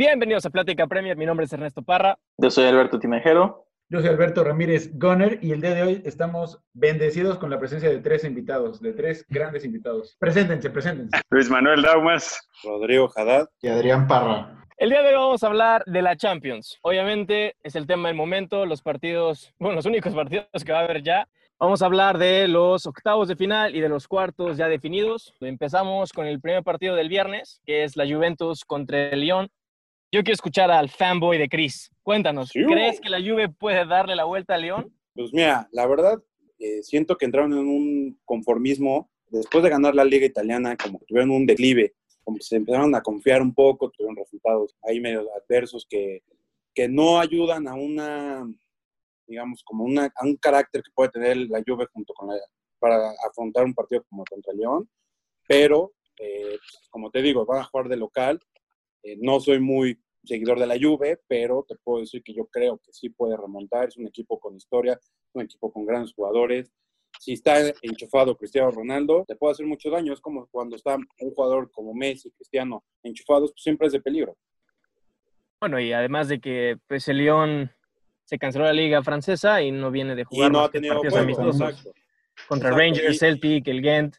Bienvenidos a Plática Premier, mi nombre es Ernesto Parra. Yo soy Alberto Tinajero. Yo soy Alberto Ramírez Gunner y el día de hoy estamos bendecidos con la presencia de tres invitados, de tres grandes invitados. Preséntense, preséntense. Luis Manuel Daumas, Rodrigo Haddad y Adrián Parra. El día de hoy vamos a hablar de la Champions. Obviamente es el tema del momento, los partidos, bueno, los únicos partidos que va a haber ya. Vamos a hablar de los octavos de final y de los cuartos ya definidos. Empezamos con el primer partido del viernes, que es la Juventus contra el Lyon. Yo quiero escuchar al fanboy de Chris. Cuéntanos, ¿crees que la Juve puede darle la vuelta a León? Pues mira, la verdad, eh, siento que entraron en un conformismo. Después de ganar la Liga Italiana, como que tuvieron un declive, como que se empezaron a confiar un poco, tuvieron resultados ahí medio adversos que, que no ayudan a una, digamos, como una, a un carácter que puede tener la Juve junto con la, para afrontar un partido como contra León. Pero, eh, pues, como te digo, van a jugar de local eh, no soy muy seguidor de la Juve, pero te puedo decir que yo creo que sí puede remontar. Es un equipo con historia, un equipo con grandes jugadores. Si está enchufado Cristiano Ronaldo, te puede hacer mucho daño. Es como cuando está un jugador como Messi, Cristiano, enchufados, pues siempre es de peligro. Bueno, y además de que pues, el Lyon se canceló la liga francesa y no viene de jugar y no ha tenido partidos contra Rangers, Celtic, el Ghent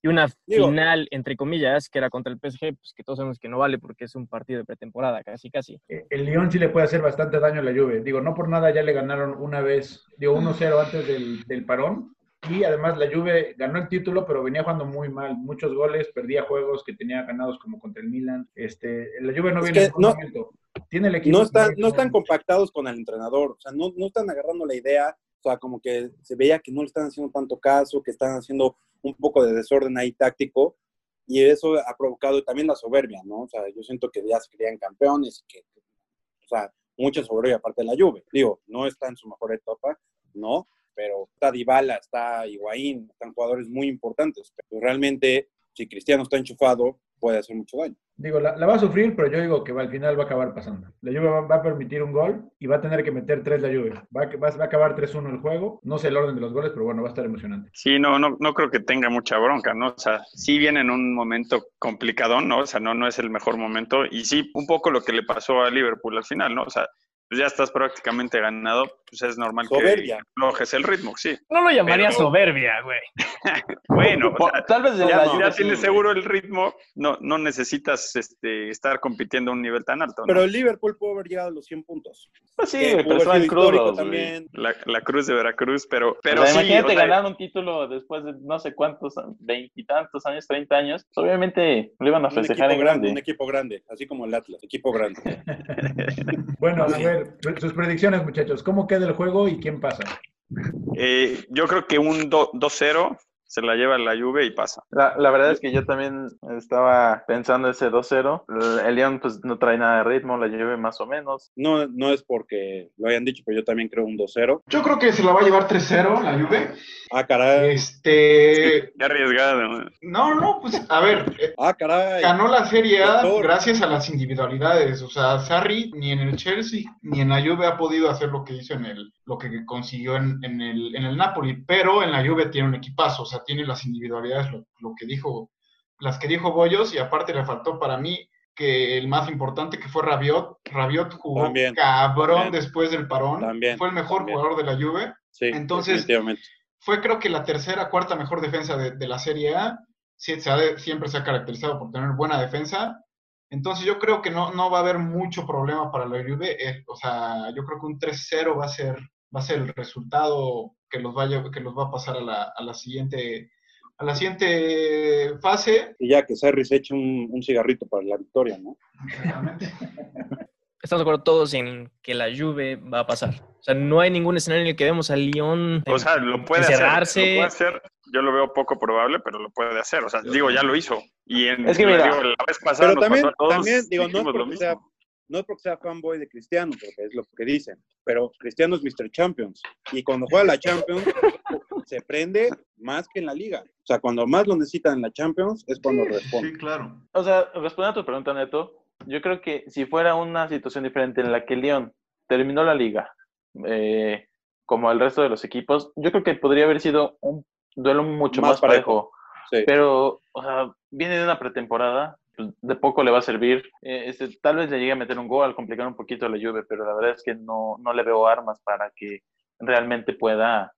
y una final, entre comillas, que era contra el PSG, pues que todos sabemos que no vale porque es un partido de pretemporada, casi, casi. Eh, el Lyon sí le puede hacer bastante daño a la Juve. Digo, no por nada ya le ganaron una vez, digo, 1-0 antes del, del, parón. Y además la Juve ganó el título, pero venía jugando muy mal. Muchos goles, perdía juegos que tenía ganados como contra el Milan. Este, la Juve no viene en no, momento. Tiene el equipo. No están, no están compactados con el entrenador. O sea, no, no están agarrando la idea. O sea, como que se veía que no le están haciendo tanto caso, que están haciendo un poco de desorden ahí táctico y eso ha provocado también la soberbia, ¿no? O sea, yo siento que ya se creían campeones, que, o sea, mucha soberbia aparte de la Juve. Digo, no está en su mejor etapa, ¿no? Pero está Dybala, está Higuaín, están jugadores muy importantes, pero realmente si Cristiano está enchufado, puede hacer mucho daño. Digo, la, va a sufrir, pero yo digo que al final va a acabar pasando. La Juve va, a permitir un gol y va a tener que meter tres la Juve. Va, va, va a acabar 3-1 el juego. No sé el orden de los goles, pero bueno, va a estar emocionante. Sí, no, no, no creo que tenga mucha bronca, ¿no? O sea, sí viene en un momento complicado, ¿no? O sea, no, no es el mejor momento. Y sí, un poco lo que le pasó a Liverpool al final, ¿no? O sea, pues ya estás prácticamente ganado, pues es normal soberbia. que flojes el ritmo, sí. No lo llamaría soberbia, güey. bueno, tal vez ya, ya tienes seguro el ritmo, no, no necesitas este, estar compitiendo a un nivel tan alto. Pero el Liverpool pudo haber llegado a los 100 puntos. Pues sí, pero es crudos, también. La, la, Cruz de Veracruz, pero, pero sí, Imagínate ganar un título después de no sé cuántos, veintitantos años, treinta años, pues obviamente lo iban a festejar en grande. Un equipo grande, así como el Atlas, equipo grande. bueno, a ver, sus predicciones, muchachos. ¿Cómo queda el juego y quién pasa? Eh, yo creo que un 2-0 se la lleva la Juve y pasa. La, la, verdad es que yo también estaba pensando ese 2-0. El León pues no trae nada de ritmo, la Juve más o menos. No, no es porque lo hayan dicho, pero yo también creo un 2-0. Yo creo que se la va a llevar 3-0 la Juve. Ah, caray. Este... Qué arriesgado. No, no, pues a ver. Ah, caray. Ganó la Serie A gracias a las individualidades. O sea, Sarri ni en el Chelsea ni en la Juve ha podido hacer lo que hizo en el, lo que consiguió en, en el, en el Napoli. Pero en la Juve tiene un equipazo. O sea, tiene las individualidades, lo, que dijo, las que dijo Bollos, y aparte le faltó para mí que el más importante que fue Rabiot. Rabiot jugó cabrón después del parón. fue el mejor jugador de la Juve. Entonces, fue creo que la tercera, cuarta mejor defensa de, la Serie A. siempre se ha caracterizado por tener buena defensa. Entonces yo creo que no, no va a haber mucho problema para la Juve. Eh, o sea, yo creo que un 3-0 va a ser va a ser el resultado que los vaya, que los va a pasar a la, a la siguiente a la siguiente fase. Y ya que Sarri se eche un, un cigarrito para la victoria, ¿no? Estamos de acuerdo todos en que la Juve va a pasar. O sea, no hay ningún escenario en el que vemos al Lyon o sea, lo puede Hacer, lo puede hacer. Yo lo veo poco probable, pero lo puede hacer. O sea, digo, ya lo hizo. Y en, es que mira, digo, la vez pasada pero también, también digo, no porque sea no es porque sea fanboy de Cristiano, porque es lo que dicen, pero Cristiano es Mr. Champions. Y cuando juega la Champions, se prende más que en la liga. O sea, cuando más lo necesitan en la Champions, es cuando responde. Sí, claro. O sea, respondiendo a tu pregunta, Neto, yo creo que si fuera una situación diferente en la que León terminó la liga, eh, como el resto de los equipos, yo creo que podría haber sido un duelo mucho más, parejo. Pero, o sea, viene de una pretemporada, pues, de poco le va a servir. Eh, este, tal vez le llegue a meter un gol al complicar un poquito la lluvia, pero la verdad es que no, no le veo armas para que realmente pueda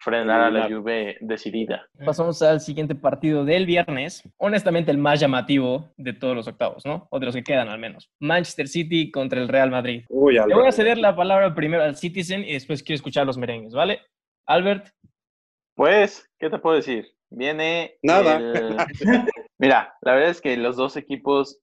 frenar a la Juve decidida. Pasamos al siguiente partido del viernes. Honestamente, el más llamativo de todos los octavos, ¿no? O de los que quedan al menos. Manchester City contra el Real Madrid. Uy, Le voy a ceder la palabra primero al Citizen y después quiero escuchar los merengues, ¿vale? Albert, Pues, ¿qué te puedo decir? Viene. Nada. el- Mira, la verdad es que los dos equipos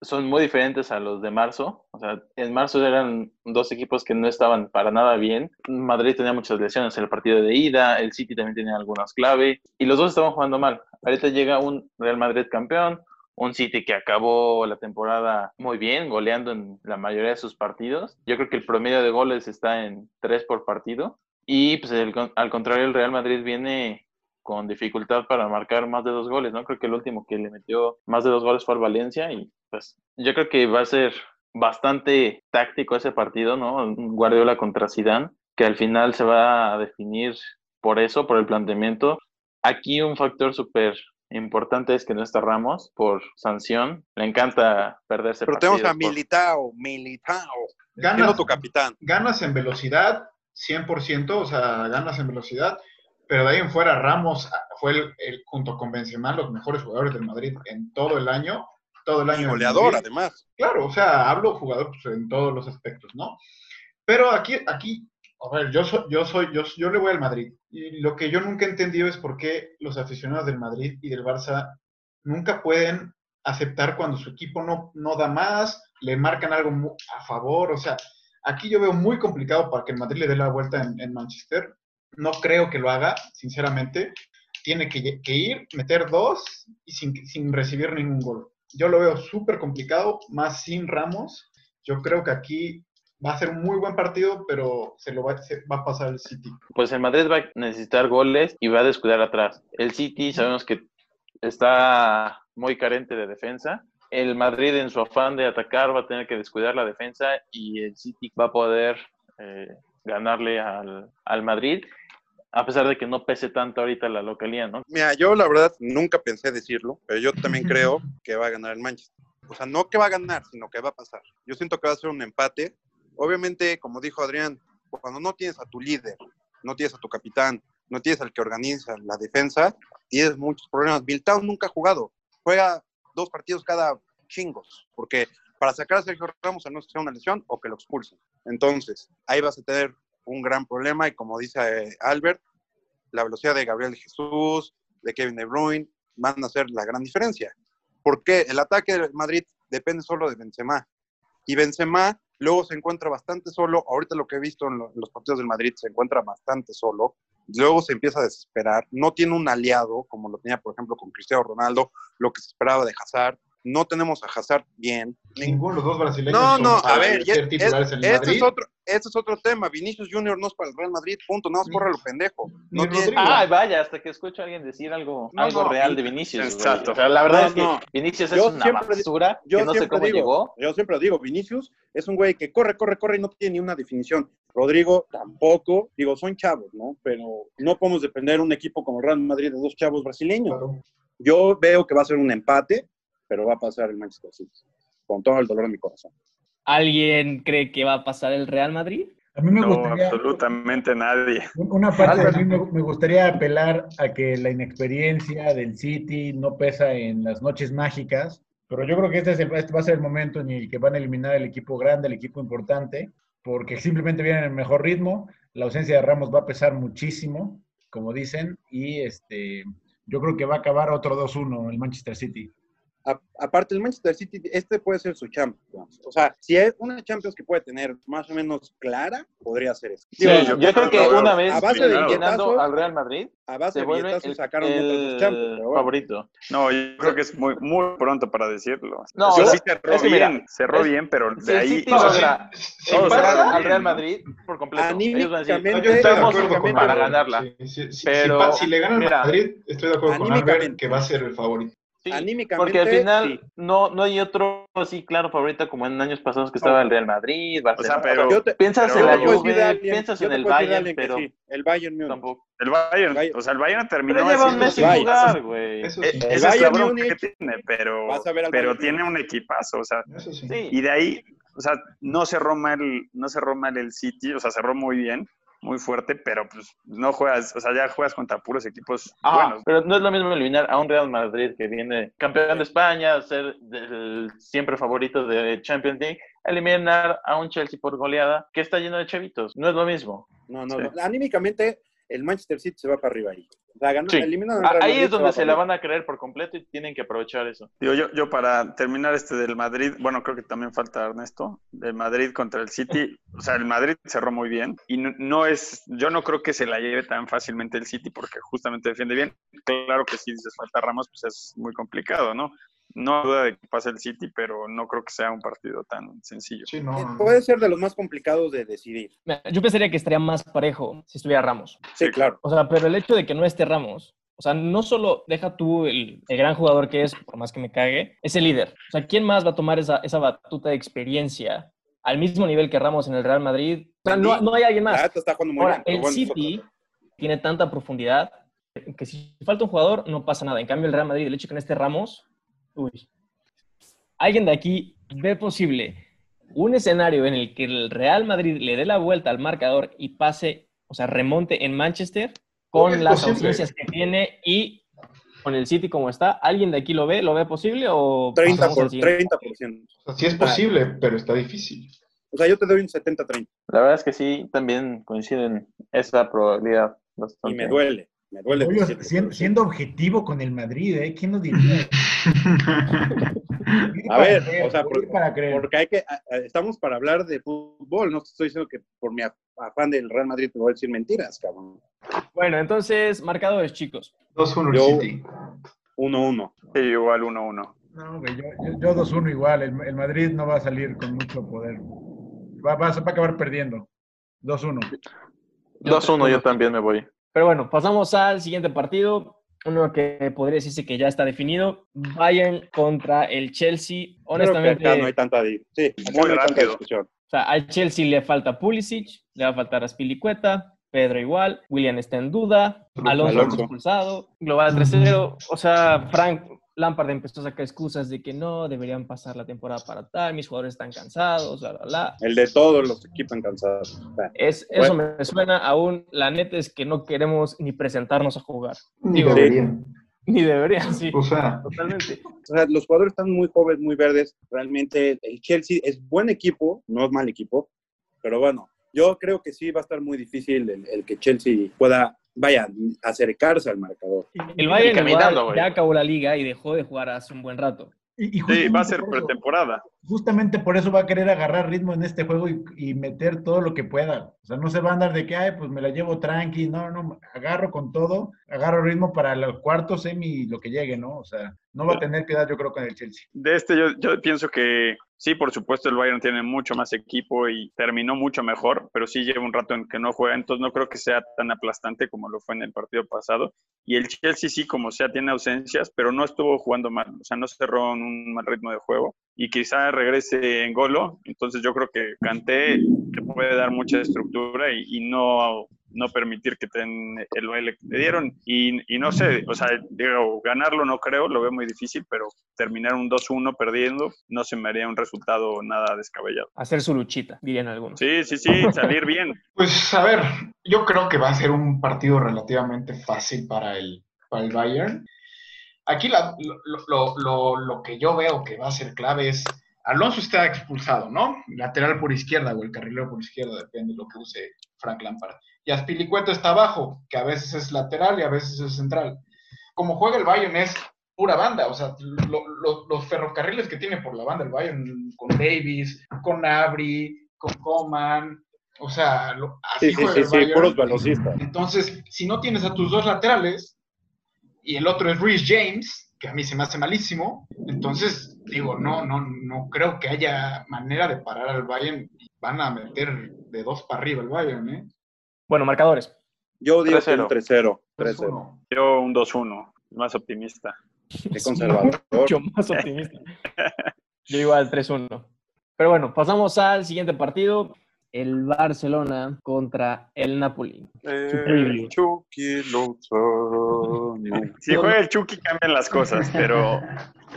son muy diferentes a los de marzo. O sea, en marzo eran dos equipos que no estaban para nada bien. Madrid tenía muchas lesiones en el partido de ida, el City también tenía algunas clave y los dos estaban jugando mal. Ahorita llega un Real Madrid campeón, un City que acabó la temporada muy bien, goleando en la mayoría de sus partidos. Yo creo que el promedio de goles está en tres por partido. Y pues al contrario, el Real Madrid viene con dificultad para marcar más de dos goles, ¿no? Creo que el último que le metió más de dos goles fue al Valencia y pues yo creo que va a ser bastante táctico ese partido, ¿no? Un Guardiola contra Zidane, que al final se va a definir por eso, por el planteamiento. Aquí un factor súper importante es que no está Ramos por sanción. Le encanta perderse Pero tenemos a partidos por- Militao, Militao. Ganas, tu capitán. ganas en velocidad, 100%, o sea, ganas en velocidad, pero de ahí en fuera Ramos fue el, el- junto con Benzema los mejores jugadores del Madrid en todo el año, todo el año. Y goleador, además. Claro, o sea, hablo jugador pues, en todos los aspectos, ¿no? Pero aquí, aquí, a ver, yo soy, yo soy, yo, yo le voy al Madrid. Y lo que yo nunca he entendido es por qué los aficionados del Madrid y del Barça nunca pueden aceptar cuando su equipo no, no da más, le marcan algo a favor. O sea, aquí yo veo muy complicado para que el Madrid le dé la vuelta en, en Manchester. No creo que lo haga, sinceramente. Tiene que, ir, meter dos y sin, sin recibir ningún gol. Yo lo veo súper complicado, más sin Ramos. Yo creo que aquí va a ser un muy buen partido, pero se lo va a pasar el City. pues el Madrid va a necesitar goles y va a descuidar atrás. El City sabemos que está muy carente de defensa. El Madrid en su afán de atacar va a tener que descuidar la defensa y el City va a poder eh, ganarle al, al Madrid, a pesar de que no pese tanto ahorita la localía, ¿no? Mira, yo la verdad nunca pensé decirlo, pero yo también creo que va a ganar el Manchester. O sea, no que va a ganar, sino que va a pasar. Yo siento que va a ser un empate. Obviamente, como dijo Adrián, cuando no tienes a tu líder, no tienes a tu capitán, no tienes al que organiza la defensa, tienes muchos problemas. Militao nunca ha jugado. Juega dos partidos cada chingos, porque para sacar a Sergio Ramos a no sea una lesión o que lo expulsen. Entonces, ahí vas a tener un gran problema y como dice eh, Albert, la velocidad de Gabriel Jesús, de Kevin De Bruyne, van a ser la gran diferencia. Porque el ataque del Madrid depende solo de Benzema. Y Benzema luego se encuentra bastante solo. Ahorita lo que he visto en los partidos del Madrid se encuentra bastante solo. Luego se empieza a desesperar. No tiene un aliado, como lo tenía, por ejemplo, con Cristiano Ronaldo, lo que se esperaba de Hazard. No tenemos a Hazard bien. Ninguno de los dos brasileños No, no, a ver, ya- ese Madrid. es otro, ese es otro tema. Vinicius Junior no es para el Real Madrid, punto. Nada más corre lo pendejo. No tiene. Ah, vaya, hasta que escucho a alguien decir algo, No, algo no, real de Vinicius. güey. Exacto. O sea, la verdad No, es que no. Vinicius es Yo una basura yo que no sé siempre cómo digo, llegó. Yo siempre digo, Vinicius es un güey que corre, corre, corre y no tiene ni una definición. Rodrigo tampoco. Digo, son chavos, ¿no? Pero no podemos depender de un equipo como Real Madrid de dos chavos brasileños. Claro. Yo veo que va a ser un empate, pero va a pasar el Manchester City. Con todo el dolor de mi corazón. ¿alguien cree que va a pasar el Real Madrid? A mí me No, gustaría, absolutamente nadie. una parte de mí me, me gustaría apelar a que la inexperiencia del City no pesa en las noches mágicas, pero yo creo que este, es el- este va a ser el momento en el que van a eliminar el equipo grande, el equipo importante, porque simplemente vienen en el mejor ritmo, la ausencia de Ramos va a pesar muchísimo, como dicen, y este, yo creo que va a acabar otro 2-1 el Manchester City. Aparte, el Manchester City, este puede ser su Champions. O sea, si es una Champions que puede tener más o menos clara, podría ser eso. Sí, yo, yo creo que una vez a base de billetazos, al Real Madrid a base se de vuelve el, sacaron el Champions. pero bueno. favorito. No, yo creo que es muy, muy pronto para decirlo. No, O sea, o sí sea, cerró es que mira, bien, cerró es- bien, pero Si de el ahí... No, o sea, sí, si todos pasa- al Real. Madrid por completo. Ellos van a decir, Anímicamente- No, yo estoy de estamos acuerdo con para ganarla. Sí, sí, sí, Pero, si, si le gana mira, Madrid, estoy de acuerdo con Albert que va a ser el favorito. Sí, Anímicamente, porque al final sí. no, no hay otro así claro favorito como en años pasados que estaba el Real Madrid, Barcelona. pero- Yo te- piensas pero- en la Juve, alguien- piensas en el Bayern, pero sí, el Bayern Múnich. tampoco. El Bayern, Bayern. o sea, el Bayern terminó Pero lleva un mes sin jugar, güey. Eso Eh, sí. El es la Bayern bronca Múnich- que tiene, pero, pero Bayern tiene un equipazo, o sea, Eso. Sí. y de ahí, o sea, no cerró mal, no cerró mal el City, o sea, cerró muy bien, muy fuerte, pero pues no juegas, o sea, ya juegas contra puros equipos Ah, buenos. pero no es lo mismo eliminar a un Real Madrid que viene campeón de España, ser del siempre favorito de Champions League, eliminar a un Chelsea por goleada que está lleno de chavitos. No es lo mismo. No, no, Sí. no. Anímicamente, el Manchester City se va para arriba ahí. O sea, ganó, Sí. eliminan al Ah, Real Ahí es donde se la van a creer por completo y tienen que aprovechar eso. Digo, yo, yo para terminar este del Madrid, bueno, creo que también falta Ernesto, del Madrid contra el City, o sea, el Madrid cerró muy bien y no, no es, yo no creo que se la lleve tan fácilmente el City porque justamente defiende bien. Claro que si dices falta Ramos, pues es muy complicado, ¿no? No hay duda de que pase el City, pero no creo que sea un partido tan sencillo. Sí, no, Eh. Puede ser de los más complicados de decidir. Yo pensaría que estaría más parejo si estuviera Ramos. Sí, claro. O sea, pero el hecho de que no esté Ramos, o sea, no solo deja tú el, el gran jugador que es, por más que me cague, es el líder. O sea, ¿quién más va a tomar esa, esa batuta de experiencia al mismo nivel que Ramos en el Real Madrid? O sea, no, no hay alguien más. neta está jugando muy Ahora, bien. pero el bueno, City tiene tanta profundidad que si falta un jugador no pasa nada. En cambio, el Real Madrid, el hecho de que no esté Ramos, uy. ¿Alguien de aquí ve posible un escenario en el que el Real Madrid le dé la vuelta al marcador y pase, o sea, remonte en Manchester con las posible. ausencias que tiene y con el City como está? ¿Alguien de aquí lo ve? ¿Lo ve posible o 30%. pasamos al Por, siguiente? 30%. O sea, sí es posible, pero está difícil. O sea, yo te doy un 70-30. La verdad es que sí, también coinciden esa probabilidad Y me duele. Me duele. Oye, decirlo, siendo, siendo objetivo con el Madrid, ¿eh? ¿Quién lo diría? A ver, Para o sea, creer, por- para creer. Porque hay que, estamos para hablar de fútbol, no estoy diciendo que por mi af- afán del Real Madrid te voy a decir mentiras, cabrón. Bueno, entonces, marcadores, chicos. 2-1 Yo- el City. 1-1. Sí, igual 1-1. No, güey, yo, yo, yo 2-1 igual. El, el Madrid no va a salir con mucho poder. Va, va, a- va a acabar perdiendo. 2-1. 2-1 yo también me voy. Pero bueno, pasamos al siguiente partido. Uno que podría decirse que ya está definido. Bayern contra el Chelsea. Creo que Honestamente, acá no hay tanta, sí, Muy no tanta o sea, al Chelsea le falta Pulisic, le va a faltar Aspilicueta, Pedro igual, William está en duda, Alonso, Alonso. expulsado, global 3-0. O sea, Frank Lampard empezó a sacar excusas de que no, deberían pasar la temporada para tal, mis jugadores están cansados, bla, bla, bla. El de todos los equipos están cansados. O sea, Es, eso me suena aún. La neta es que no queremos ni presentarnos a jugar. Ni Digo, deberían. Ni deberían, sí. O sea, Totalmente. o sea, los jugadores están muy jóvenes, muy verdes. Realmente el Chelsea es buen equipo, no es mal equipo, pero bueno, yo creo que sí va a estar muy difícil el, el que Chelsea pueda, vaya, acercarse al marcador. El Bayern caminando, ya acabó la liga y dejó de jugar hace un buen rato. Y, y Sí, justamente va a ser por eso- pretemporada. justamente por eso va a querer agarrar ritmo en este juego y, y meter todo lo que pueda. O sea, no se va a andar de que, ay, pues me la llevo tranqui. No, no, agarro con todo, agarro ritmo para los cuartos, semi, lo que llegue, ¿no? O sea, no va a tener piedad, yo creo, con el Chelsea. De este yo, yo pienso que sí, por supuesto el Bayern tiene mucho más equipo y terminó mucho mejor, pero sí lleva un rato en que no juega, entonces no creo que sea tan aplastante como lo fue en el partido pasado. Y el Chelsea sí, como sea, tiene ausencias, pero no estuvo jugando mal, o sea, no cerró en un mal ritmo de juego y quizá regrese en Golo, entonces yo creo que Kanté que puede dar mucha estructura y, y no no permitir que ten el baile que te dieron y, y no sé, o sea, digo, ganarlo no creo, lo veo muy difícil, pero terminar un 2-1 perdiendo no se me haría un resultado nada descabellado. Hacer su luchita, dirían algunos. Sí, sí, sí, salir bien. Pues a ver, yo creo que va a ser un partido relativamente fácil para el, para el Bayern. Aquí la- lo, lo- lo- lo que yo veo que va a ser clave es, Alonso está expulsado, ¿no? Lateral por izquierda o el carrilero por izquierda, depende de lo que use Frank Lampard. Y Aspilicueta está abajo, que a veces es lateral y a veces es central. Como juega el Bayern es pura banda, o sea, lo- lo- los ferrocarriles que tiene por la banda el Bayern, con Davis, con Abri, con Coman, o sea, lo- así Sí, sí, juega sí, el sí, Bayern. puros velocistas. Entonces, si no tienes a tus dos laterales y el otro es Rhys James, que a mí se me hace malísimo, entonces digo, no, no, no creo que haya manera de parar al Bayern. Van a meter de dos para arriba el Bayern, ¿eh? Bueno, marcadores. Yo digo que 3-0. un 3-0. 3-0. 3-1. Yo un 2-1, más optimista. Qué conservador. Mucho más optimista. Yo igual 3-1. Pero bueno, pasamos al siguiente partido. El Barcelona contra el Napoli. Eh, Chucky Lozano. Si juega el Chucky cambian las cosas, pero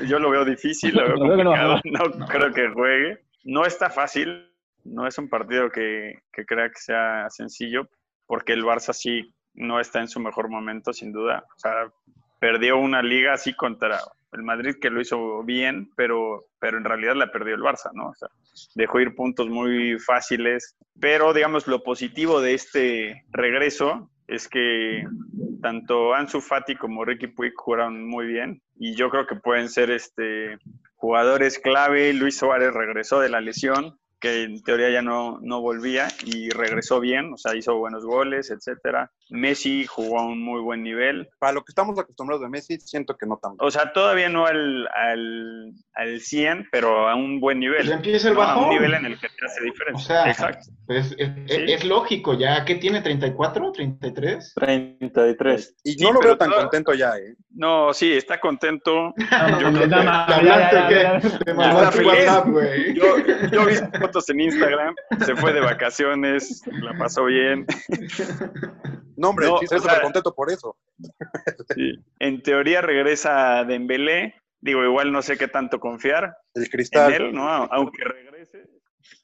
yo lo veo difícil, lo veo complicado, no creo que juegue. No está fácil, no es un partido que, que crea que sea sencillo, porque el Barça sí no está en su mejor momento, sin duda. O sea, perdió una liga así contra el Madrid, que lo hizo bien, pero, pero en realidad la perdió el Barça, ¿no? O sea, dejó ir puntos muy fáciles. Pero, digamos, lo positivo de este regreso es que tanto Ansu Fati como Ricky Puig jugaron muy bien y yo creo que pueden ser este, jugadores clave. Luis Suárez regresó de la lesión, que en teoría ya no, no volvía y regresó bien, o sea, hizo buenos goles, etcétera. Messi jugó a un muy buen nivel. Para lo que estamos acostumbrados de Messi, siento que no tanto. O sea, todavía no al, al, al 100, pero a un buen nivel. Ya empieza el ¿no? A un nivel en el que te hace O diferencia. sea, Exacto. pues, es, es- Sí. es lógico, ya. ¿Qué tiene? ¿34? ¿33? 33. Y Sí, no lo veo tan todo- contento ya, ¿eh? No, sí, está contento. Yo ¿Te nada más, ya, hablaste ya, o güey. Yo, yo vi fotos en Instagram, se fue de vacaciones, la pasó bien. No, hombre, No, estoy o sea- súper contento por eso. Sí. En teoría regresa Dembélé. Digo, igual no sé qué tanto confiar El en cristal. él, ¿no? Aunque regrese.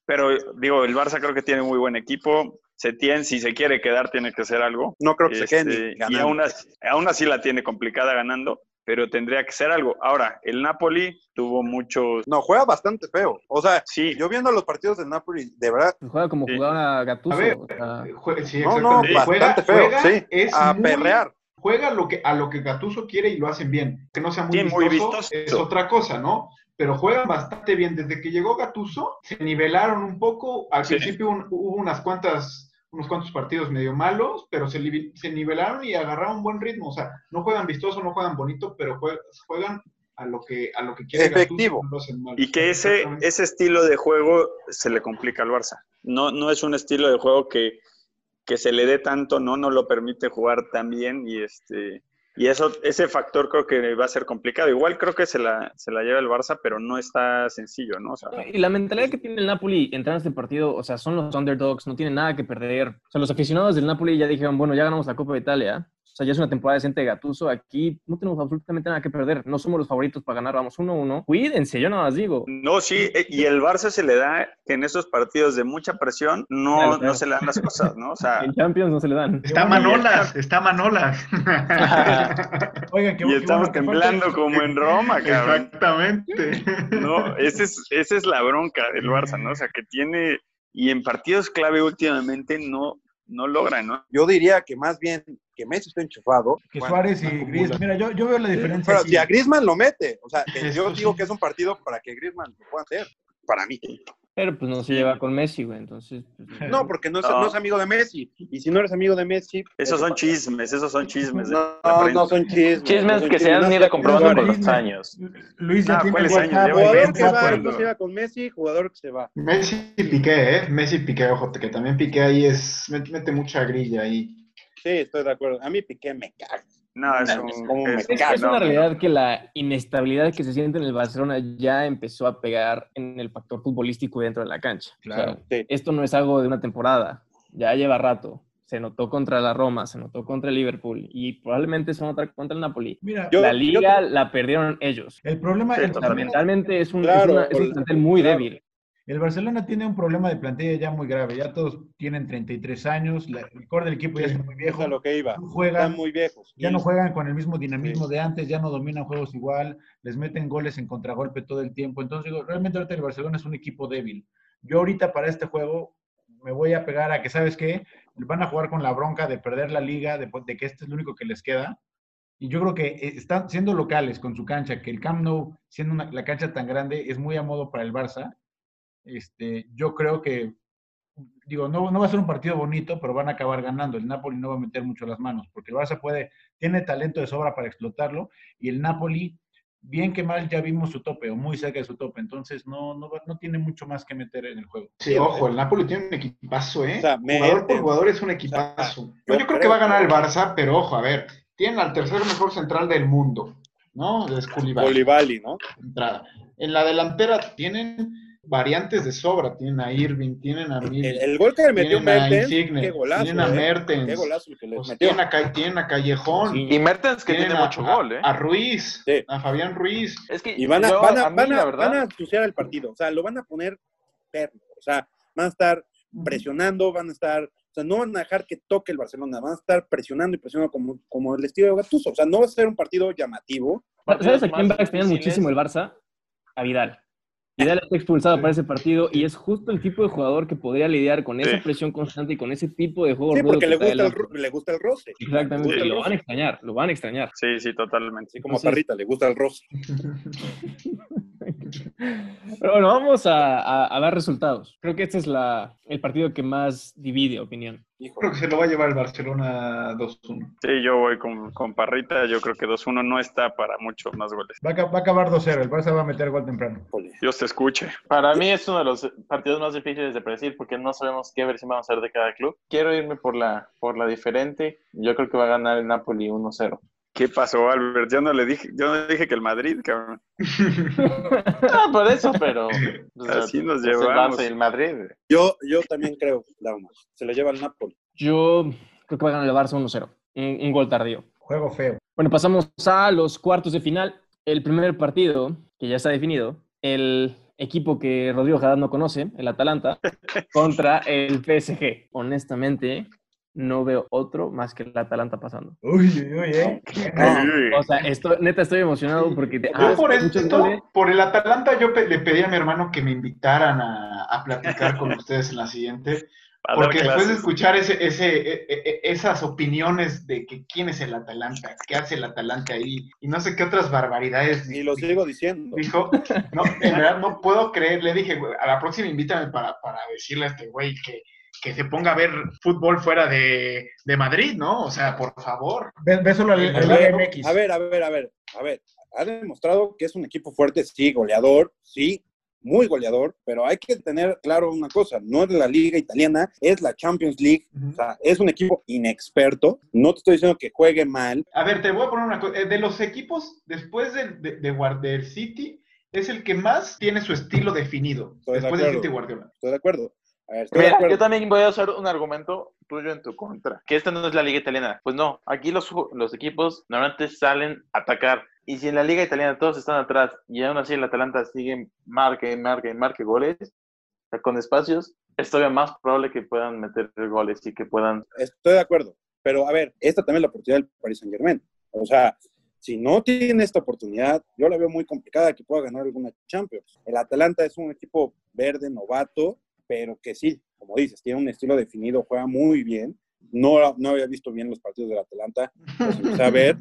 Pero digo, el Barça creo que tiene muy buen equipo. Setién, si se quiere quedar, tiene que hacer algo. No creo que se quede Este, ni y aún así, aún así la tiene complicada ganando, pero tendría que ser algo. Ahora, el Napoli tuvo muchos... No, juega bastante feo. O sea, Sí, yo viendo los partidos del Napoli, de verdad, Juega como Sí. jugaba Gattuso. A ver, o sea, jue- sí, no, bastante feo, juega, sí. es A muy- perrear. Juega lo que, a lo que Gatuso quiere y lo hacen bien. Que no sea muy, Sí, vistoso, muy vistoso. es otra cosa, ¿no? Pero juegan bastante bien. Desde que llegó Gatuso, se nivelaron un poco. Al Sí. principio un- hubo unas cuantas, unos cuantos partidos medio malos, pero se, nivelaron y agarraron un buen ritmo. O sea, no juegan vistoso, no juegan bonito, pero jue- juegan a lo que, a lo que quiere Efectivo. Gattuso, no y que ese, ese estilo de juego se le complica al Barça. No, no es un estilo de juego que, que se le dé tanto, no, no lo permite jugar tan bien y este... Y eso, ese factor creo que va a ser complicado. Igual creo que se la, se la lleva el Barça, pero no está sencillo, ¿no? O sea, Y la mentalidad que tiene el Napoli entrar a este partido, o sea, son los underdogs, no tienen nada que perder. O sea, los aficionados del Napoli ya dijeron, bueno, ya ganamos la Copa de Italia. O sea, ya es una temporada decente de Gattuso. Aquí no tenemos absolutamente nada que perder. No somos los favoritos para ganar. Vamos 1-1. Cuídense, yo nada más digo. No, sí, eh, y el Barça se le da que en esos partidos de mucha presión no, Claro, claro. no se le dan las cosas, ¿no? O sea, En Champions no se le dan. Está Manolas, está Manolas. Oigan, qué y qué estamos bueno temblando como en Roma, cabrón. Exactamente. No, ese es, esa es la bronca del Barça, ¿no? O sea, que tiene, y en partidos clave últimamente no, no logra, ¿no? yo diría que más bien que Messi está enchufado. Que Bueno, Suárez y. Griezmann. Mira, yo, yo veo la diferencia. Pero aquí. si a Griezmann lo mete, o sea, yo digo que es un partido para que Griezmann lo pueda hacer, para mí. Pero pues no se lleva con Messi, güey. Entonces, pues, No, porque no es, No. no es amigo de Messi. Y si no eres amigo de Messi... Esos son chismes, esos son chismes. No, no, son chismes. Chismes no son que se han ido comprobando con los años. Luis ya Ah, tiene ¿cuáles años? Jugador que va, no se va con Messi, jugador que se va. Messi y Piqué, ¿eh? Messi y Piqué, ojo, que también Piqué ahí es, met- mete mucha grilla ahí. Sí, estoy de acuerdo. A mí Piqué me caga. No, es No, un- ¿cómo me es- Es, es una realidad que la inestabilidad que se siente en el Barcelona ya empezó a pegar en el factor futbolístico dentro de la cancha. O sea, Claro. Sí. esto no es algo de una temporada, ya lleva rato. Se notó contra la Roma, se notó contra el Liverpool y probablemente se notará contra el Napoli. Mira, Yo- la liga la perdieron ellos. el problema, Sí, el, O sea, totalmente. mentalmente es un, es Claro, una- es un el- plantel muy claro. débil. El Barcelona tiene un problema de plantilla ya muy grave. Ya todos tienen 33 años, la- el core del equipo ya es muy Es viejo. a lo que iba. No juegan, Están muy viejos. ya no juegan con el mismo dinamismo Sí. de antes, ya no dominan juegos igual, les meten goles en contragolpe todo el tiempo. Entonces, digo, realmente ahorita el Barcelona es un equipo débil. Yo ahorita para este juego me voy a pegar a que, ¿sabes qué? Van a jugar con la bronca de perder la liga, de, de que este es lo único que les queda. Y yo creo que eh, están siendo locales con su cancha, que el Camp Nou, siendo una- la cancha tan grande, es muy a modo para el Barça. Este, yo creo que, digo, no, no va a ser un partido bonito, pero van a acabar ganando. El Napoli no va a meter mucho las manos, porque el Barça puede, tiene talento de sobra para explotarlo, y el Napoli, bien que mal, ya vimos su tope, o muy cerca de su tope, entonces no, no, no tiene mucho más que meter en el juego. Sí, ojo, el Napoli tiene un equipazo, ¿eh? O sea, me- jugador por jugador es un equipazo. yo yo, creo que va a ganar el Barça, pero ojo, a ver, tienen al tercer mejor central del mundo. ¿no? Es Koulibaly. Koulibaly, ¿no? Entrada. En la delantera tienen variantes de sobra. Tienen a Irving, tienen a El, Milik, el gol que le metió tienen a Mertens, Insigne, qué golazo, tienen a ¿eh? Mertens. Qué golazo el que le pues, metió. tienen, a, Ca- tienen a Callejón. Sí. Y Mertens que tiene a- mucho a- gol, ¿eh? A Ruiz, Sí. a Fabián Ruiz. Es que Y van a, yo, van a, mí, van a, van ensuciar el partido. O sea, lo van a poner perro. O sea, van a estar presionando, van a estar, o sea, no van a dejar que toque el Barcelona, van a estar presionando y presionando como, como el estilo de Gattuso. O sea, no va a ser un partido llamativo. ¿Sabes a quién va a extrañar muchísimo el Barça? A Vidal. Vidal está expulsado para ese partido y es justo el tipo de jugador que podría lidiar con esa Sí. presión constante y con ese tipo de juego Sí, porque que le gusta, el, le gusta el roce. Exactamente, lo van a extrañar, lo van a extrañar. Sí, sí, totalmente. Así como a Entonces- Parrita, le gusta el roce. Pero bueno, vamos a, a- a dar resultados. Creo que este es la, el partido que más divide opinión. Creo que se lo va a llevar el Barcelona 2-1. Sí, yo voy con, con Parrita. Yo creo que 2-1 no está para muchos más goles. Va a, va a acabar 2-0. El Barça va a meter gol temprano. Dios te escuche. Para mí es uno de los partidos más difíciles de predecir porque no sabemos qué versión vamos a ver de cada club. Quiero irme por la, por la diferente. Yo creo que va a ganar el Napoli 1-0. ¿Qué pasó, Albert? Yo no le dije, yo no dije que el Madrid, cabrón. Ah, por eso, pero... o sea, Así nos el llevamos. Barça y el Madrid. Yo, yo también creo, Dauma, se lo lleva el Napoli. Yo creo que va a ganar el Barça 1-0. Un, un gol tardío. Juego feo. Bueno, pasamos a los cuartos de final. El primer partido, que ya está definido, el equipo que Rodrigo Haddad no conoce, el Atalanta, contra el PSG. Honestamente, no veo otro más que el Atalanta pasando. Uy, uy, uy, ¿eh? O sea, estoy, neta estoy emocionado porque te- ah, Yo por esto, por el Atalanta, yo pe- le pedí a mi hermano que me invitaran a, a platicar con ustedes en la siguiente, porque después de escuchar ese, ese, e- e- esas opiniones de que quién es el Atalanta, qué hace el Atalanta ahí, y no sé qué otras barbaridades Y lo sigo diciendo. dijo, no, en verdad no puedo creer, le dije, güey, a la próxima invítame para, para decirle a este güey que, que se ponga a ver fútbol fuera de, de Madrid, ¿no? O sea, por favor. Ve, ve solo ¿verdad? MX. A ver, a ver, a ver, a ver. Ha demostrado que es un equipo fuerte, sí, goleador, sí, muy goleador, pero hay que tener claro una cosa, no es la liga italiana, es la Champions League, o sea, es un equipo inexperto, no te estoy diciendo que juegue mal, A ver, te voy a poner una cosa. Eh, De los equipos, después del de, de, City, es el que más tiene su estilo definido. Estoy de después del acuerdo. City Guardiola. estoy de acuerdo. A ver, Mira, yo también voy a usar un argumento tuyo en tu contra, que esta no es la liga italiana. Pues no, aquí los, equipos normalmente salen a atacar. Y si en la liga italiana todos están atrás y aún así el Atalanta sigue marque, marque, marque goles, con espacios, es todavía más probable que puedan meter goles y que puedan... Estoy de acuerdo. Pero a ver, esta también es la oportunidad del Paris Saint Germain. O sea, si no tiene esta oportunidad, yo la veo muy complicada que pueda ganar alguna Champions. El Atalanta es un equipo verde, novato, pero que sí, como dices, tiene un estilo definido, juega muy bien. No, no había visto bien los partidos del Atalanta, los empecé a ver,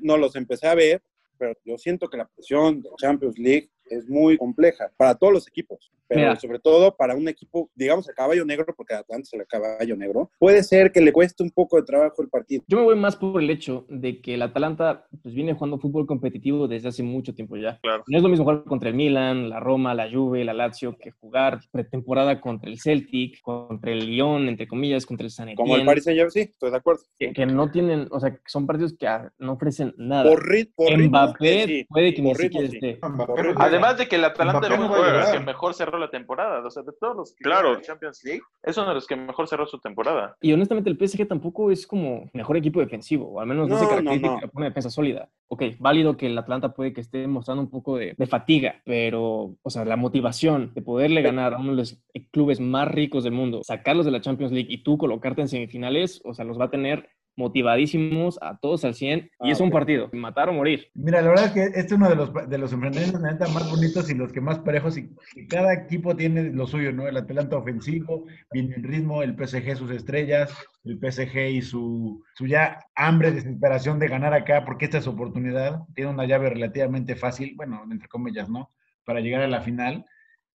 no los empecé a ver, pero yo siento que la presión de Champions League es muy compleja para todos los equipos, pero Mira. sobre todo para un equipo, digamos, el caballo negro, porque a Atlanta es el caballo negro, puede ser que le cueste un poco de trabajo el partido. Yo me voy más por el hecho de que el Atalanta pues, viene jugando fútbol competitivo desde hace mucho tiempo ya. Claro. No es lo mismo jugar contra el Milan, la Roma, la Juve, la Lazio, que jugar pretemporada contra el Celtic, contra el Lyon, entre comillas, contra el San Etienne, Como el Paris Saint Germain, sí, estoy de acuerdo. que, que no tienen, o sea, que son partidos que ah, no ofrecen nada. Por, rit, por ritmo, Mbappé sí. puede que ni Por ritmo, siquiera sí. esté. Mbappé. Además de que el Atalanta era no uno de los que mejor cerró la temporada. O sea, de todos los que Claro. Champions League, es uno de los que mejor cerró su temporada. Y honestamente el PSG tampoco es como mejor equipo defensivo, o al menos no, se No, caracteriza no. por una defensa sólida. Ok, válido que el Atlanta puede que esté mostrando un poco de, de fatiga, pero, o sea, la motivación de poderle ganar a uno de los clubes más ricos del mundo, sacarlos de la Champions League y tú colocarte en semifinales, o sea, los va a tener motivadísimos a todos al 100 y Ah, es un ok. partido, matar o morir. Mira, la verdad es que este es uno de los, de los enfrentamientos neta, más bonitos y los que más parejos y, y cada equipo tiene lo suyo, ¿no? El Atlanta ofensivo, viene el ritmo, el PSG sus estrellas, el PSG y su, su ya hambre, desesperación de ganar acá porque esta es su oportunidad. Tiene una llave relativamente fácil, bueno, entre comillas, ¿no? Para llegar a la final.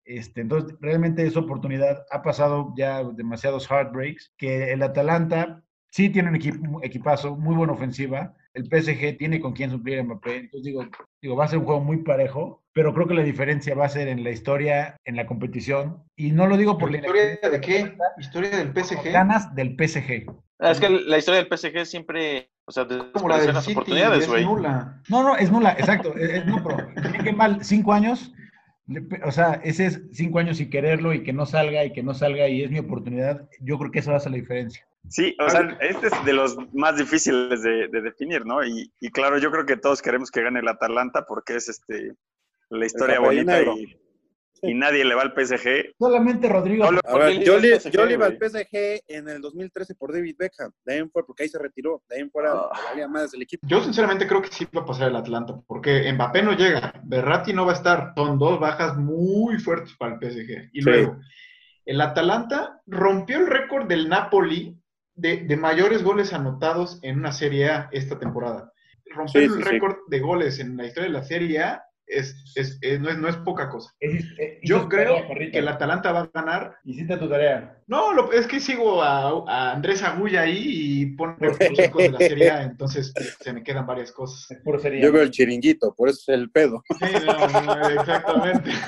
Este, entonces, realmente esa oportunidad ha pasado ya demasiados heartbreaks, que el Atalanta sí tiene un equipo, equipazo, muy buena ofensiva. El PSG tiene con quién suplir a Mbappé. Entonces digo, digo, va a ser un juego muy parejo, pero creo que la diferencia va a ser en la historia, en la competición. Y no lo digo por ¿La historia de qué? ¿Historia del PSG? ganas del PSG. Es que la historia del PSG siempre O sea, como la de las oportunidades, güey. No, no, es nula, exacto. Es, no, pero qué mal, cinco años. O sea, ese es cinco años sin quererlo y que no salga y que no salga y es mi oportunidad. Yo creo que eso hace la diferencia. Sí, o sea, este es de los más difíciles de, definir, ¿no? Y, y, claro, yo creo que todos queremos que gane el Atalanta porque es este la historia bonita y, y nadie le va al PSG. Solamente Rodrigo. a ver, yo, le, yo le iba al PSG en el 2013 por David Beckham. De ahí fue porque ahí se retiró. De ahí fuera oh. más del equipo. Yo sinceramente creo que sí va a pasar el Atlanta, porque Mbappé no llega, Berratti no va a estar. Son dos bajas muy fuertes para el PSG. Y luego, el Atalanta rompió el récord del Napoli de, de, mayores goles anotados en una Serie A esta temporada. Rompió el récord de goles en la historia de la Serie A es, es, no, es, no es poca cosa. Yo creo que el Atalanta va a ganar. Hiciste tu tarea. No, es que sigo a, Andrés Agulla ahí y pone los de la Serie A, entonces se me quedan varias cosas. Yo veo el chiringuito, por eso es el pedo. Sí, no, exactamente.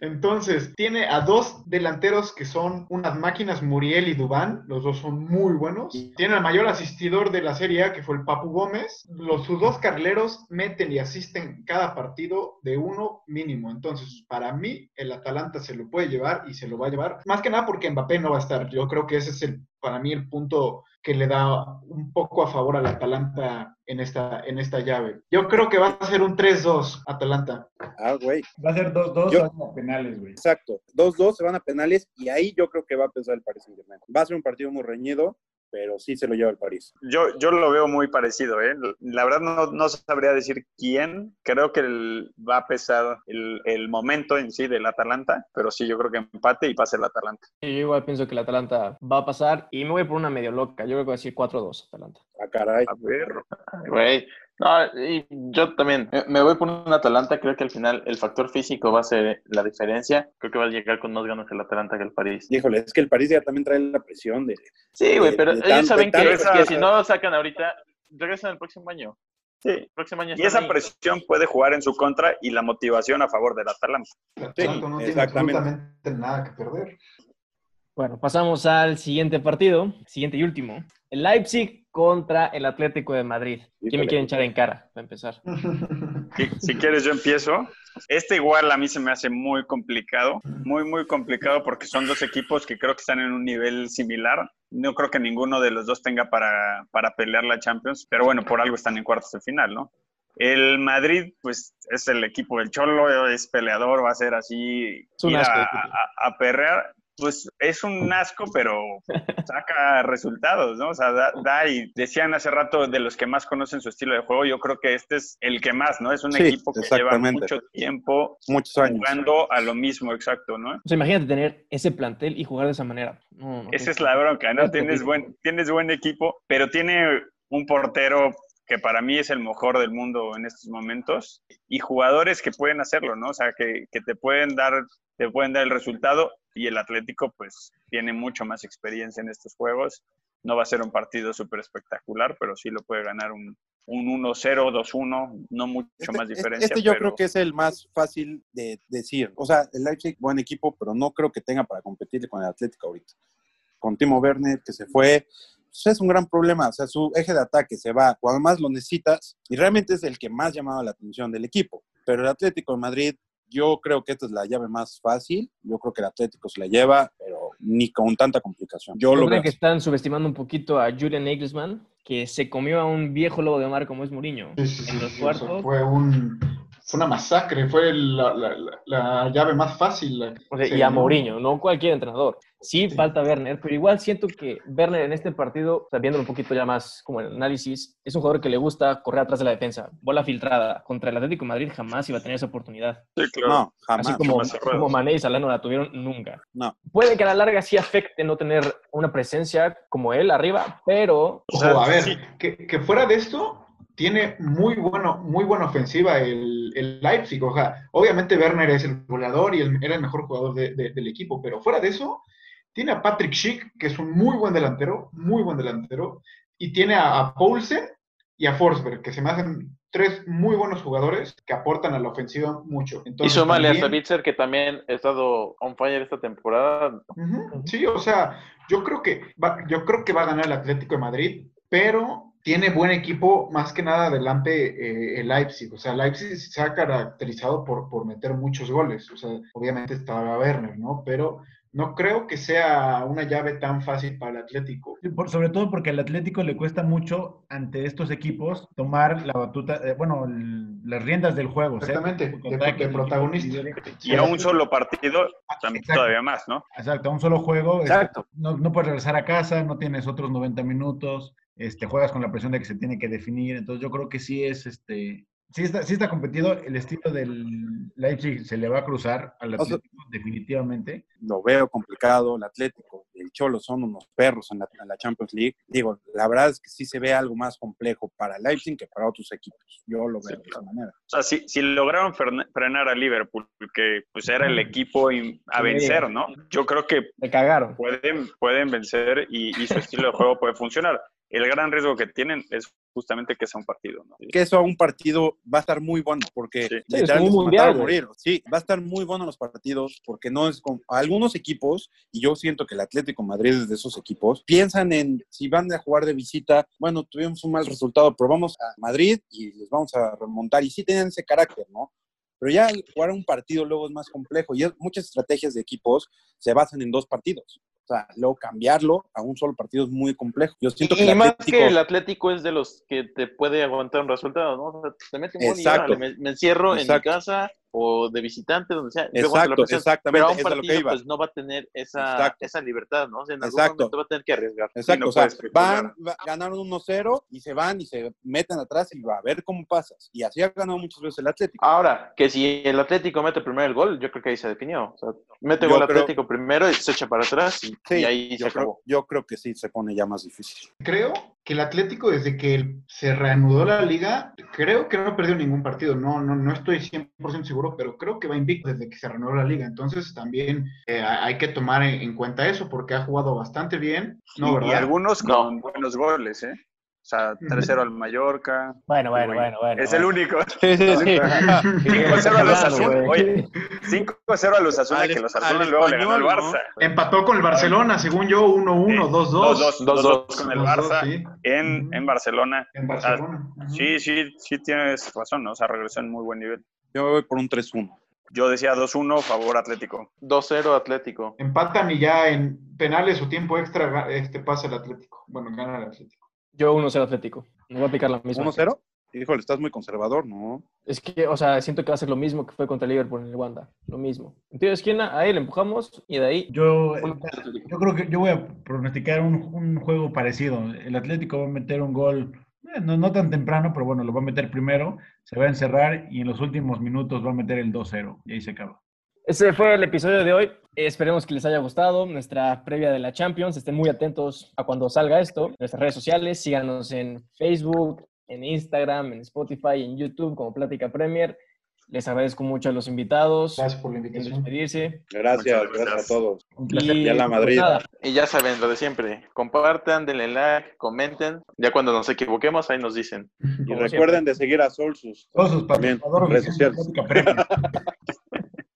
Entonces, tiene a dos delanteros que son unas máquinas, Muriel y Dubán, los dos son muy buenos. Tiene al mayor asistidor de la Serie A, que fue el Papu Gómez. Los, sus dos carleros meten y asisten cada partido de uno mínimo. Entonces, para mí, el Atalanta se lo puede llevar y se lo va a llevar. Más que nada porque Mbappé no va a estar. Yo creo que ese es el, para mí el punto que le da un poco a favor al Atalanta en esta, en esta llave. Yo creo que va a ser un 3-2 Atalanta. Ah, güey. Va a ser 2-2 a penales, güey. Exacto. 2-2 se van a penales y ahí yo creo que va a pensar el Paris Saint-Germain. Va a ser un partido muy reñido pero sí se lo lleva el París. Yo, yo lo veo muy parecido, ¿eh? La verdad no, no sabría decir quién. Creo que va a pesar el, el, momento en sí del Atalanta, pero sí, yo creo que empate y pase el Atalanta. Yo igual pienso que el Atalanta va a pasar y me voy por una medio loca. Yo creo que va a decir 4-2 Atalanta. Ah, caray. A ver. Güey, no, y yo también me voy por un Atalanta. Creo que al final el factor físico va a ser la diferencia. Creo que va a llegar con más ganas el Atalanta que el París. Híjole, es que el París ya también trae la presión de. Sí, güey, pero ellos saben que, si no lo sacan ahorita, regresan el próximo año. Sí, el próximo año. Y esa presión puede jugar en su contra y la motivación a favor del Atalanta. Sí, no tiene absolutamente nada que perder. Bueno, pasamos al siguiente partido, siguiente y último. El Leipzig contra el Atlético de Madrid. ¿Quién me quiere echar en cara para empezar? Si, quieres, yo empiezo. Este igual a mí se me hace muy complicado, muy, muy complicado porque son dos equipos que creo que están en un nivel similar. No creo que ninguno de los dos tenga para, para pelear la Champions, pero bueno, por algo están en cuartos de final, ¿no? El Madrid, pues es el equipo del Cholo, es peleador, va a ser así, ir a, perrear pues es un asco, pero saca resultados, ¿no? O sea, da, y decían hace rato de los que más conocen su estilo de juego, yo creo que este es el que más, ¿no? Es un equipo que lleva mucho tiempo Muchos años. jugando a lo mismo, exacto, ¿no? O sea, imagínate tener ese plantel y jugar de esa manera. Esa es la bronca, ¿no? Tienes buen, tienes buen equipo, pero tiene un portero que para mí es el mejor del mundo en estos momentos, y jugadores que pueden hacerlo, ¿no? O sea, que, que te pueden dar te pueden dar el resultado y el Atlético pues tiene mucho más experiencia en estos juegos. No va a ser un partido súper espectacular, pero sí lo puede ganar un, un 1-0, 2-1, no mucho este, más este, diferencia. Este, yo creo que es el más fácil de decir. O sea, el Leipzig, buen equipo, pero no creo que tenga para competir con el Atlético ahorita. Con Timo Werner, que se fue, pues es un gran problema. O sea, su eje de ataque se va cuando más lo necesitas y realmente es el que más llamaba la atención del equipo. Pero el Atlético de Madrid yo creo que esta es la llave más fácil. Yo creo que el Atlético se la lleva, pero ni con tanta complicación. Yo lo creo que están subestimando un poquito a Julian Nagelsmann, que se comió a un viejo lobo de mar como es Mourinho en los cuartos. Fue un fue una masacre, fue la, la, llave más fácil. y a Mourinho, no cualquier entrenador. Sí, falta Werner, pero igual siento que Werner en este partido, sabiendo un poquito ya más como el análisis, es un jugador que le gusta correr atrás de la defensa. Bola filtrada. Contra el Atlético de Madrid jamás iba a tener esa oportunidad. Sí, claro. No, jamás. Así como, como Mané y Salah no la tuvieron nunca. No. Puede que a la larga sí afecte no tener una presencia como él arriba, pero... O a ver, que, que fuera de esto, tiene muy, bueno, muy buena ofensiva el, el Leipzig. O sea, obviamente Werner es el goleador y era el mejor jugador del equipo, pero fuera de eso, tiene a Patrick Schick, que es un muy buen delantero, muy buen delantero, y tiene a, Poulsen y a Forsberg, que se me hacen tres muy buenos jugadores que aportan a la ofensiva mucho. y súmale a Savitzer, que también ha estado on fire esta temporada. Sí, o sea, yo creo que va, yo creo que va a ganar el Atlético de Madrid pero tiene buen equipo, más que nada adelante eh, el Leipzig. O sea, Leipzig se ha caracterizado por, por meter muchos goles. O sea, obviamente estaba Werner, ¿no? Pero no creo que sea una llave tan fácil para el Atlético. sobre todo porque al Atlético le cuesta mucho ante estos equipos tomar la batuta, eh, bueno, las riendas del juego. Exactamente, de, protagonista. Y a un solo partido, también todavía más, ¿no? Exacto, a un solo juego. Exacto. no, no puedes regresar a casa, no tienes otros 90 minutos, este, juegas con la presión de que se tiene que definir. Entonces yo creo que sí es este, sí está, sí está competido. El estilo del Leipzig se le va a cruzar al Atlético, definitivamente. Lo veo complicado. El Atlético y el Cholo son unos perros en la, Champions League. Digo, la verdad es que sí se ve algo más complejo para Leipzig que para otros equipos. Yo lo veo de esa manera. O sea, si, si lograron frenar a Liverpool, que pues era el equipo a vencer, ¿no? Yo creo que le cagaron. Pueden, pueden vencer y su estilo de juego puede funcionar el gran riesgo que tienen es justamente que sea un partido. ¿no? Que eso un partido va a estar muy bueno porque sí. es un mundial, morir. Sí, va a estar muy bueno los partidos porque no es con algunos equipos y yo siento que el Atlético Madrid es de esos equipos piensan en si van a jugar de visita, bueno, tuvimos un mal resultado, pero vamos a Madrid y les vamos a remontar y sí tienen ese carácter, ¿no? Pero ya jugar un partido luego es más complejo y muchas estrategias de equipos se basan en dos partidos. O sea, luego cambiarlo a un solo partido es muy complejo. Yo siento que y más que el Atlético es de los que te puede aguantar un resultado, ¿no? O sea, te mete un gol y me, me, encierro en mi casa o de visitante, donde sea. Exacto, exactamente. Pero a un partido, pues no va a tener esa, esa libertad, ¿no? O sea, en algún Exacto. momento va a tener que arriesgar. Exacto, o sea, van, ganaron 1-0 y se van y se meten atrás y va a ver cómo pasas. Y así ha ganado muchas veces el Atlético. Ahora, que si el Atlético mete primero el gol, yo creo que ahí se definió. O sea, mete gol Atlético primero y se echa para atrás y, ahí se acabó. yo creo que sí se pone ya más difícil. Creo que el Atlético, desde que se reanudó la liga, creo que no perdió ningún partido. No, no, no estoy 100% seguro, pero creo que va invicto desde que se reanudó la liga. Entonces también eh, hay que tomar en, cuenta eso porque ha jugado bastante bien. No, y, y algunos con buenos goles, ¿eh? O sea, 3-0 al Mallorca. Bueno, bueno, bueno, bueno. Es el único. Sí, sí, sí. 5-0 a los Azul. Oye, 5-0 a los Azul que los Azul luego le ganó al Barça. Empató con el Barcelona, según yo, 1-1, 2-2. 2-2 con el Barça en, en Barcelona. En Barcelona. Sí, sí, sí tienes razón, ¿no? O sea, regresó en muy buen nivel. Yo voy por un 3-1. Yo decía 2-1, favor Atlético. 2-0 Atlético. Empatan y ya en penales o tiempo extra este pasa el Atlético. Bueno, gana el Atlético. Yo 1-0 Atlético. Me voy a picar la misma. ¿1-0? Híjole, estás muy conservador, ¿no? Es que, o sea, siento que va a ser lo mismo que fue contra el Liverpool en el Wanda. Lo mismo. Entonces, ¿quién a él empujamos y de ahí. Yo, yo creo que yo voy a pronosticar un, un juego parecido. El Atlético va a meter un gol, eh, no, no, tan temprano, pero bueno, lo va a meter primero, se va a encerrar y en los últimos minutos va a meter el 2-0 y ahí se acaba. Ese fue el episodio de hoy. Esperemos que les haya gustado nuestra previa de la Champions. Estén muy atentos a cuando salga esto. Nuestras redes sociales, síganos en Facebook, en Instagram, en Spotify, en YouTube como Plática Premier. Les agradezco mucho a los invitados. Gracias por la invitación. Despedirse. Gracias, gracias, a todos. Un placer. Y a la Madrid. Y ya saben lo de siempre. Compartan, denle like, comenten. Ya cuando nos equivoquemos, ahí nos dicen. Y recuerden de seguir a Solsus. Solsus, también. Redes sociales.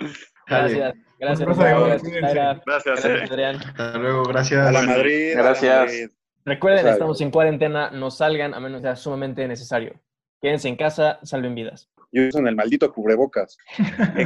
Gracias. Gracias. Gracias, gracias, Adrián. Hasta luego, gracias. A la Madrid. Gracias. Recuerden, estamos en cuarentena, no salgan a menos que sea sumamente necesario. Quédense en casa, salven vidas. Y usen el maldito cubrebocas.